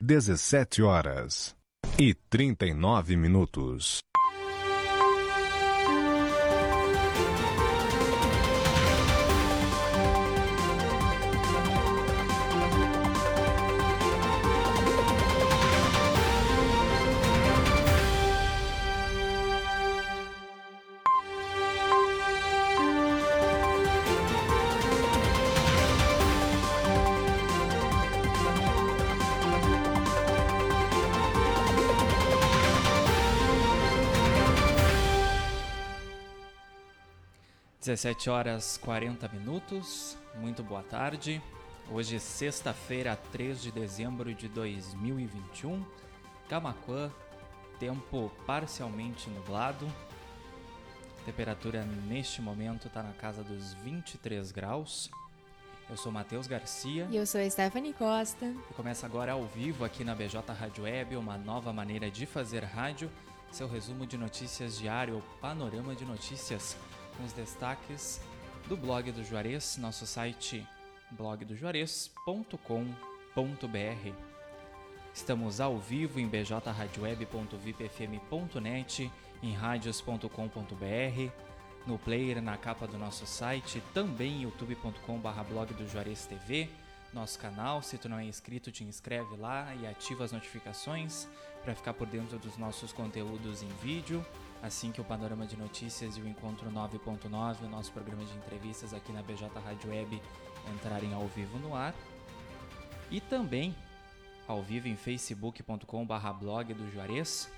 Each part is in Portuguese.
17 horas e 39 minutos. 17 horas 40 minutos, muito boa tarde. Hoje, é sexta-feira, 3 de dezembro de 2021, Camacuã, tempo parcialmente nublado. Temperatura neste momento está na casa dos 23 graus. Eu sou Matheus Garcia. E eu sou Stephanie Costa. E começa agora ao vivo aqui na BJ Rádio Web, uma nova maneira de fazer rádio. Seu resumo de notícias diário, panorama de notícias com os destaques do blog do Juarez, nosso site blogdojuarez.com.br. Estamos ao vivo em bjradioweb.vipfm.net, em radios.com.br, no player na capa do nosso site, também youtube.com/blog do Juarez TV nosso canal. Se tu não é inscrito, te inscreve lá e ativa as notificações para ficar por dentro dos nossos conteúdos em vídeo. Assim que o Panorama de Notícias e o Encontro 9.9, o nosso programa de entrevistas aqui na BJ Rádio Web, entrarem ao vivo no ar. E também ao vivo em facebook.com/blog do Juarez.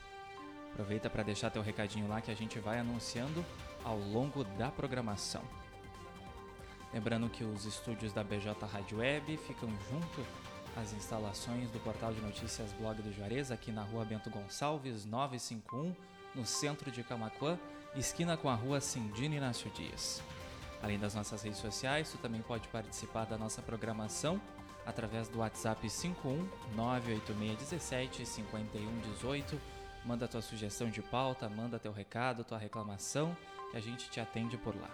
Aproveita para deixar teu recadinho lá que a gente vai anunciando ao longo da programação. Lembrando que os estúdios da BJ Rádio Web ficam junto às instalações do portal de notícias Blog do Juarez, aqui na rua Bento Gonçalves, 951, no centro de Camacuã, esquina com a rua Cindina Inácio Dias. Além das nossas redes sociais, tu também pode participar da nossa programação através do WhatsApp 51 98617 5118. Manda tua sugestão de pauta, manda teu recado, tua reclamação, que a gente te atende por lá.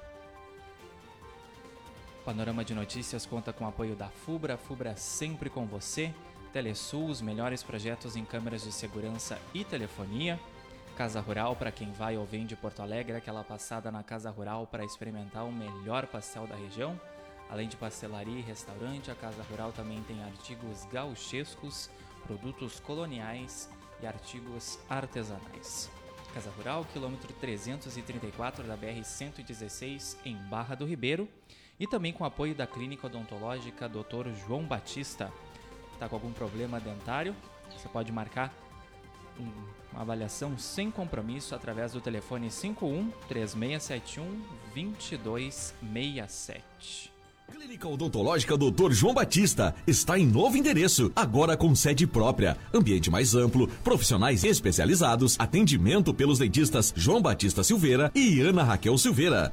Panorama de Notícias conta com o apoio da FUBRA, FUBRA sempre com você, Telesul, os melhores projetos em câmeras de segurança e telefonia, Casa Rural para quem vai ou vem de Porto Alegre, aquela passada na Casa Rural para experimentar o melhor pastel da região. Além de pastelaria e restaurante, a Casa Rural também tem artigos gauchescos, produtos coloniais e artigos artesanais. Casa Rural, quilômetro 334 da BR-116, em Barra do Ribeiro e também com apoio da Clínica Odontológica Dr. João Batista. Está com algum problema dentário? Você pode marcar uma avaliação sem compromisso através do telefone 51 3671 2267. Clínica Odontológica Dr. João Batista está em novo endereço, agora com sede própria, ambiente mais amplo, profissionais especializados, atendimento pelos dentistas João Batista Silveira e Ana Raquel Silveira.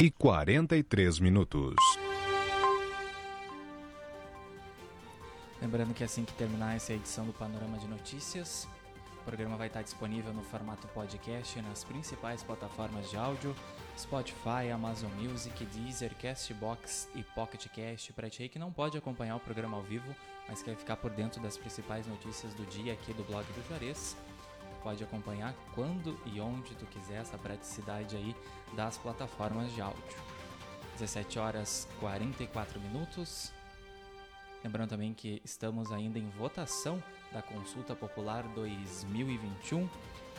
e 43 minutos. Lembrando que assim que terminar essa edição do Panorama de Notícias, o programa vai estar disponível no formato podcast nas principais plataformas de áudio: Spotify, Amazon Music, Deezer, Castbox e Pocket Cast. Para ti que não pode acompanhar o programa ao vivo, mas quer ficar por dentro das principais notícias do dia aqui do blog do Juarez, pode acompanhar quando e onde tu quiser essa praticidade aí das plataformas de áudio. 17 horas 44 minutos. Lembrando também que estamos ainda em votação da Consulta Popular 2021.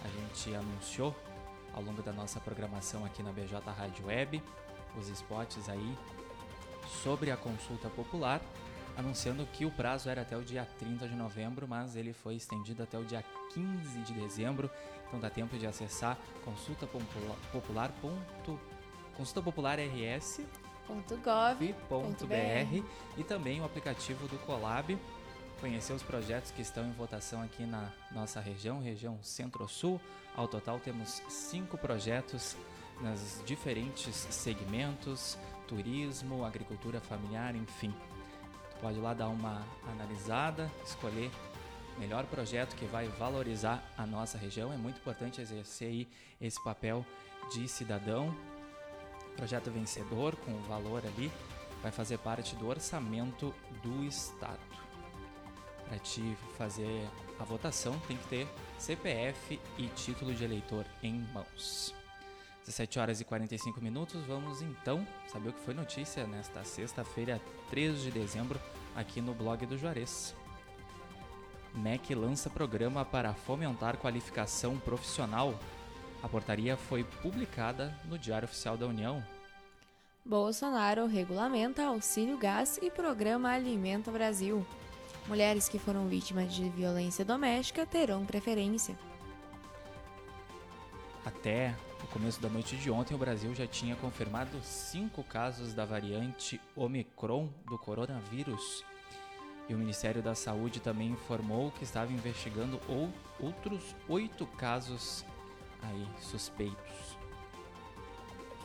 A gente anunciou ao longo da nossa programação aqui na BJ Rádio Web os spots aí sobre a consulta popular anunciando que o prazo era até o dia 30 de novembro, mas ele foi estendido até o dia 15 de dezembro. Então dá tempo de acessar consulta popular. Consulta popular rs.gov.br e também o aplicativo do Colab conhecer os projetos que estão em votação aqui na nossa região, região Centro-Sul. Ao total temos cinco projetos nas diferentes segmentos, turismo, agricultura familiar, enfim. Pode lá dar uma analisada, escolher o melhor projeto que vai valorizar a nossa região. É muito importante exercer esse papel de cidadão. Projeto vencedor com valor ali vai fazer parte do orçamento do estado. Para te fazer a votação tem que ter CPF e título de eleitor em mãos. 17 horas e 45 minutos, vamos então saber o que foi notícia nesta sexta-feira, 3 de dezembro, aqui no blog do Juarez. MEC lança programa para fomentar qualificação profissional. A portaria foi publicada no Diário Oficial da União. Bolsonaro regulamenta auxílio gás e programa Alimenta Brasil. Mulheres que foram vítimas de violência doméstica terão preferência. Até o começo da noite de ontem, o Brasil já tinha confirmado cinco casos da variante Omicron do coronavírus. E o Ministério da Saúde também informou que estava investigando ou outros oito casos aí suspeitos.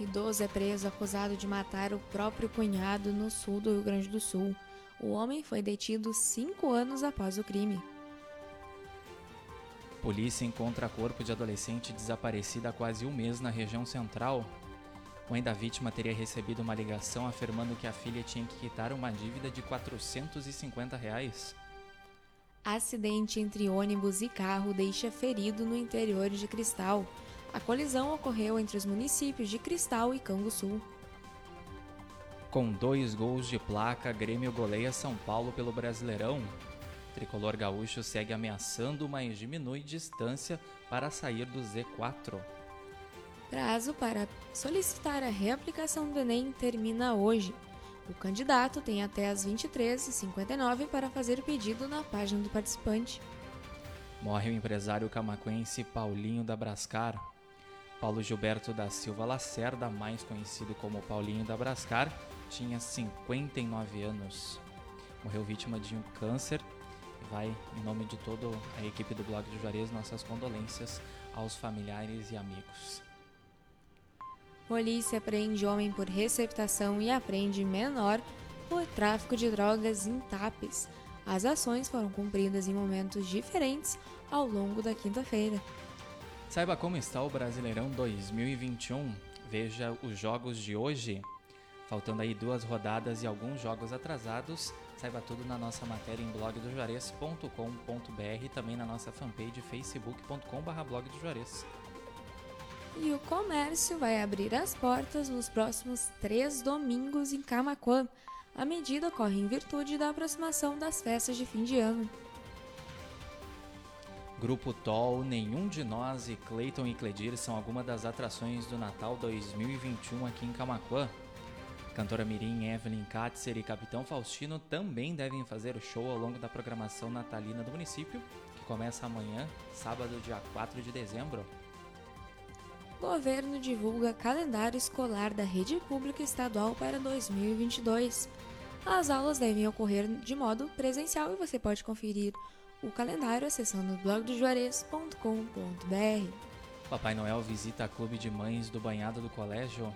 Idoso é preso acusado de matar o próprio cunhado no sul do Rio Grande do Sul. O homem foi detido cinco anos após o crime. Polícia encontra corpo de adolescente desaparecida há quase um mês na região central. Mãe da vítima teria recebido uma ligação afirmando que a filha tinha que quitar uma dívida de 450 reais. Acidente entre ônibus e carro deixa ferido no interior de Cristal. A colisão ocorreu entre os municípios de Cristal e Canguçu. Com dois gols de placa, Grêmio goleia São Paulo pelo Brasileirão. Tricolor gaúcho segue ameaçando, mas diminui distância para sair do Z4. Prazo para solicitar a reaplicação do Enem termina hoje. O candidato tem até as 23h59 para fazer o pedido na página do participante. Morre o empresário camaquense Paulinho da Brascar. Paulo Gilberto da Silva Lacerda, mais conhecido como Paulinho da Brascar, tinha 59 anos. Morreu vítima de um câncer. Vai, em nome de toda a equipe do Blog do Juarez, nossas condolências aos familiares e amigos. Polícia prende homem por receptação e apreende menor por tráfico de drogas em Tapes. As ações foram cumpridas em momentos diferentes ao longo da quinta-feira. Saiba como está o Brasileirão 2021. Veja os jogos de hoje. Faltando aí duas rodadas e alguns jogos atrasados, saiba tudo na nossa matéria em blogdojuarez.com.br e também na nossa fanpage facebook.com.br blog do Juarez. E o comércio vai abrir as portas nos próximos três domingos em Camaquã. A medida ocorre em virtude da aproximação das festas de fim de ano. Grupo Toll, Nenhum de Nós e Clayton e Cledir são algumas das atrações do Natal 2021 aqui em Camaquã. Cantora Mirim, Evelyn Katzer e Capitão Faustino também devem fazer o show ao longo da programação natalina do município, que começa amanhã, sábado, dia 4 de dezembro. Governo divulga calendário escolar da rede pública estadual para 2022. As aulas devem ocorrer de modo presencial e você pode conferir o calendário acessando blogdojuarez.com.br. Papai Noel visita a clube de mães do banhado do colégio.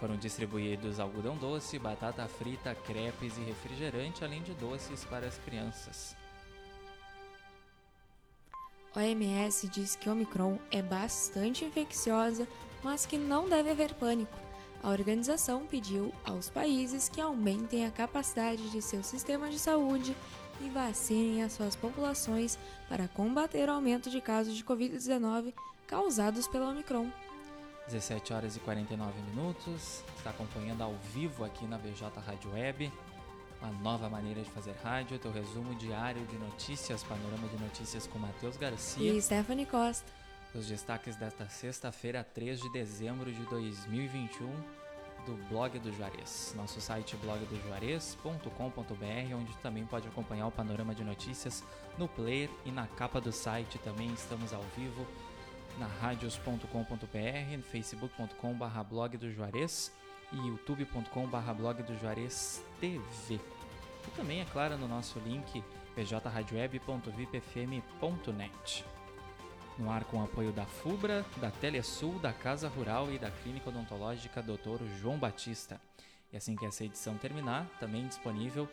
Foram distribuídos algodão doce, batata frita, crepes e refrigerante, além de doces para as crianças. OMS diz que Omicron é bastante infecciosa, mas que não deve haver pânico. A organização pediu aos países que aumentem a capacidade de seu sistema de saúde e vacinem as suas populações para combater o aumento de casos de Covid-19 causados pela Omicron. 17 horas e 49 minutos, está acompanhando ao vivo aqui na VJ Rádio Web, uma nova maneira de fazer rádio, teu resumo diário de notícias, panorama de notícias com Matheus Garcia. E Stephanie Costa. Os destaques desta sexta-feira, 3 de dezembro de 2021, do blog do Juarez. Nosso site blogdojuarez.com.br, onde também pode acompanhar o panorama de notícias no player e na capa do site. Também estamos ao vivo na radios.com.br, facebook.com.br blog do Juarez e youtube.com.br blog do Juarez TV. E também, é claro, no nosso link pjradioweb.vipfm.net. No ar com apoio da FUBRA, da Telesul, da Casa Rural e da Clínica Odontológica Dr. João Batista. E assim que essa edição terminar, também disponível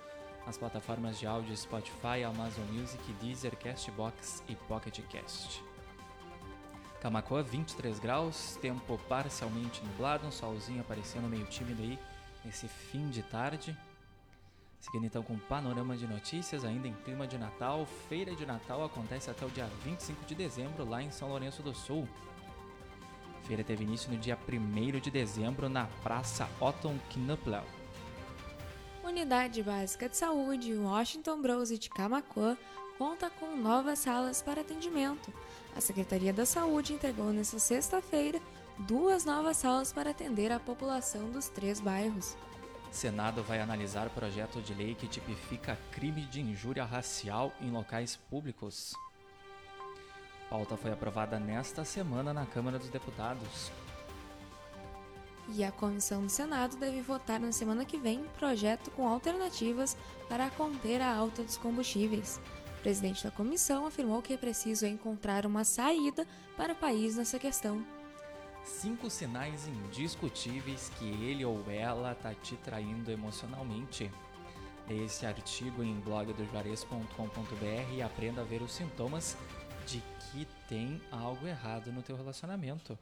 nas plataformas de áudio Spotify, Amazon Music, Deezer, Castbox e Pocket Cast. Camacoa 23 graus, tempo parcialmente nublado, um solzinho aparecendo meio tímido aí nesse fim de tarde. Seguindo então com um panorama de notícias, ainda em clima de Natal, Feira de Natal acontece até o dia 25 de dezembro lá em São Lourenço do Sul. Feira teve início no dia 1 de dezembro na Praça Otton Knuplau. Unidade Básica de Saúde Washington Bros de Camacuã conta com novas salas para atendimento. A Secretaria da Saúde entregou nesta sexta-feira duas novas salas para atender a população dos três bairros. Senado vai analisar projeto de lei que tipifica crime de injúria racial em locais públicos. Pauta foi aprovada nesta semana na Câmara dos Deputados. E a comissão do Senado deve votar na semana que vem projeto com alternativas para conter a alta dos combustíveis. O presidente da comissão afirmou que é preciso encontrar uma saída para o país nessa questão. Cinco sinais indiscutíveis que ele ou ela tá te traindo emocionalmente. Lê esse artigo em blogdojuarez.com.br e aprenda a ver os sintomas de que tem algo errado no teu relacionamento.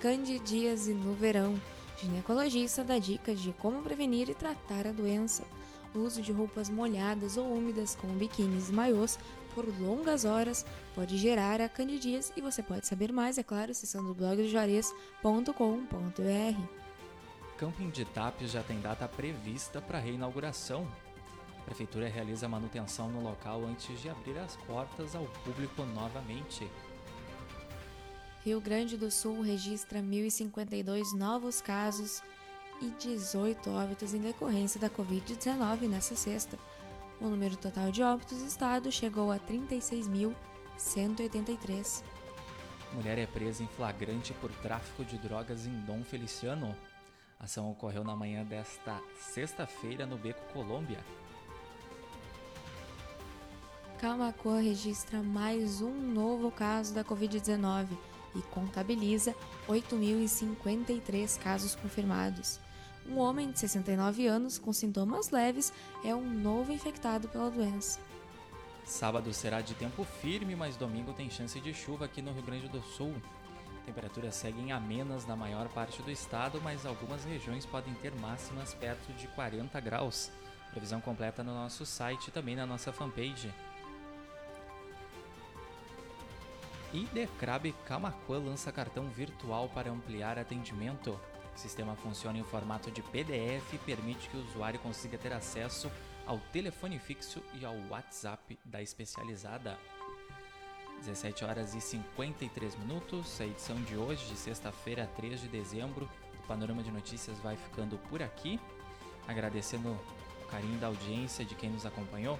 Candidíase no verão. Ginecologista dá dicas de como prevenir e tratar a doença. O uso de roupas molhadas ou úmidas, como biquínis e maiôs, por longas horas pode gerar a candidíase e você pode saber mais, é claro, acessando o blog do Juarez.com.br. Camping de Tapes já tem data prevista para reinauguração. A Prefeitura realiza manutenção no local antes de abrir as portas ao público novamente. Rio Grande do Sul registra 1.052 novos casos e 18 óbitos em decorrência da Covid-19 nesta sexta. O número total de óbitos do estado chegou a 36.183. Mulher é presa em flagrante por tráfico de drogas em Dom Feliciano. A ação ocorreu na manhã desta sexta-feira no Beco Colômbia. Camacuã registra mais um novo caso da Covid-19 e contabiliza 8.053 casos confirmados. Um homem de 69 anos com sintomas leves é um novo infectado pela doença. Sábado será de tempo firme, mas domingo tem chance de chuva aqui no Rio Grande do Sul. Temperaturas seguem amenas na maior parte do estado, mas algumas regiões podem ter máximas perto de 40 graus. Previsão completa no nosso site e também na nossa fanpage. E Decrab Camacuã lança cartão virtual para ampliar atendimento. O sistema funciona em formato de PDF e permite que o usuário consiga ter acesso ao telefone fixo e ao WhatsApp da especializada. 17 horas e 53 minutos. A edição de hoje, de sexta-feira, 3 de dezembro, do Panorama de Notícias vai ficando por aqui. Agradecendo o carinho da audiência de quem nos acompanhou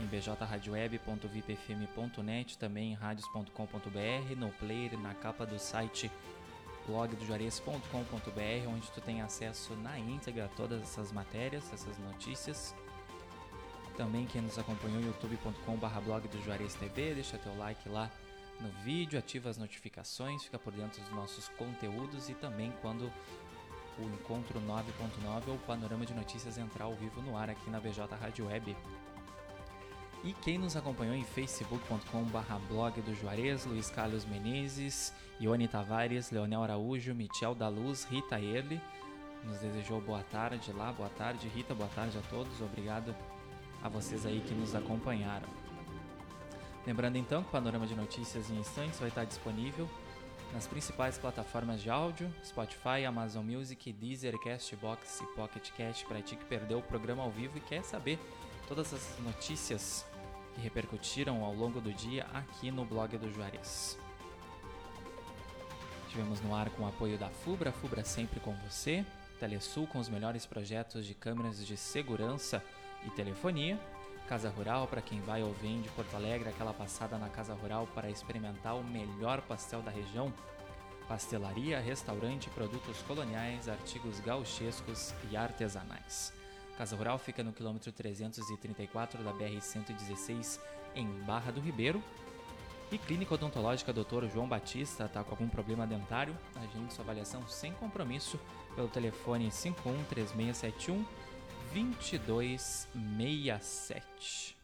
em bjradioweb.vipfm.net, também em radios.com.br, no player, na capa do site blogdojuarez.com.br, onde tu tem acesso na íntegra a todas essas matérias, essas notícias. Também quem nos acompanhou youtube.com.br blog do Juarez TV, deixa teu like lá no vídeo, ativa as notificações, fica por dentro dos nossos conteúdos e também quando o Encontro 9.9 ou o Panorama de Notícias entrar ao vivo no ar aqui na BJ Rádio Web. E quem nos acompanhou em facebook.com.br blog do Juarez, Luiz Carlos Menezes, Ione Tavares, Leonel Araújo, Michel da Luz, Rita Erle, nos desejou boa tarde lá, boa tarde. Rita, boa tarde a todos, obrigado a vocês aí que nos acompanharam. Lembrando então que o Panorama de Notícias em instantes vai estar disponível nas principais plataformas de áudio, Spotify, Amazon Music, Deezer, Castbox e Pocket Cast para ti que perdeu o programa ao vivo e quer saber todas as notícias que repercutiram ao longo do dia aqui no blog do Juarez. Tivemos no ar com o apoio da FUBRA, FUBRA sempre com você, Telesul com os melhores projetos de câmeras de segurança e telefonia, Casa Rural para quem vai ou vem de Porto Alegre, aquela passada na Casa Rural para experimentar o melhor pastel da região, pastelaria, restaurante, produtos coloniais, artigos gauchescos e artesanais. Casa Rural fica no quilômetro 334 da BR-116 em Barra do Ribeiro. E Clínica Odontológica Dr. João Batista está com algum problema dentário? Agende sua avaliação sem compromisso pelo telefone 51 3671 2267.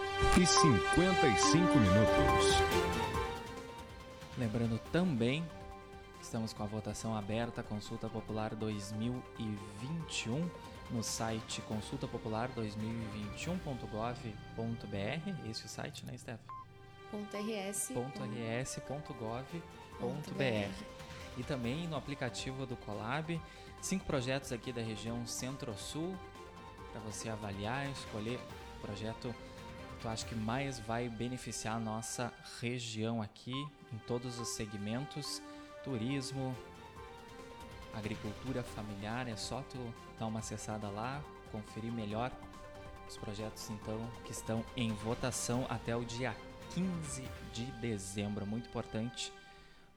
e 55 minutos. Lembrando também que estamos com a votação aberta, Consulta Popular 2021, no site consultapopular2021.gov.br. Esse é o site, né, Steph? .rs.gov.br E também no aplicativo do Colab, cinco projetos aqui da região Centro-Sul, para você avaliar, escolher o projeto tu acha que mais vai beneficiar a nossa região aqui, em todos os segmentos, turismo, agricultura familiar, é só tu dar uma acessada lá, conferir melhor os projetos então que estão em votação até o dia 15 de dezembro. Muito importante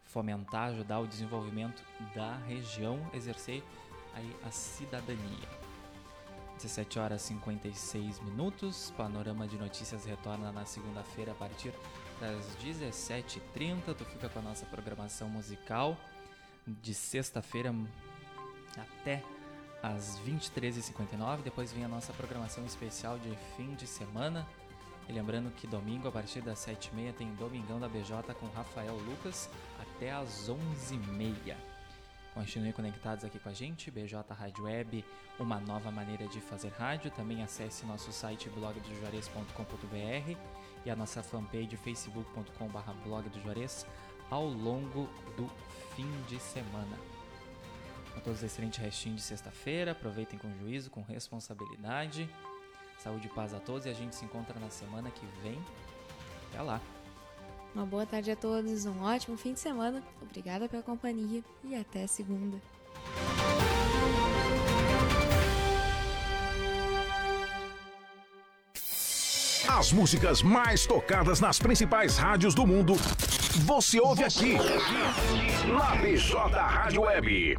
fomentar, ajudar o desenvolvimento da região, exercer aí a cidadania. 17 horas 56 minutos. Panorama de notícias retorna na segunda-feira a partir das 17h30. Tu fica com a nossa programação musical de sexta-feira até às 23h59. Depois vem a nossa programação especial de fim de semana. E lembrando que domingo, a partir das 7h30, tem Domingão da BJ com Rafael Lucas até às 11h30. Continue conectados aqui com a gente, BJ Rádio Web, uma nova maneira de fazer rádio. Também acesse nosso site blogdojuarez.com.br e a nossa fanpage facebook.com.br blog ao longo do fim de semana. Com todos os excelentes restinhos de sexta-feira, aproveitem com juízo, com responsabilidade. Saúde e paz a todos e a gente se encontra na semana que vem. Até lá! Uma boa tarde a todos, um ótimo fim de semana. Obrigada pela companhia e até segunda. As músicas mais tocadas nas principais rádios do mundo, você ouve aqui, na BJ Rádio Web.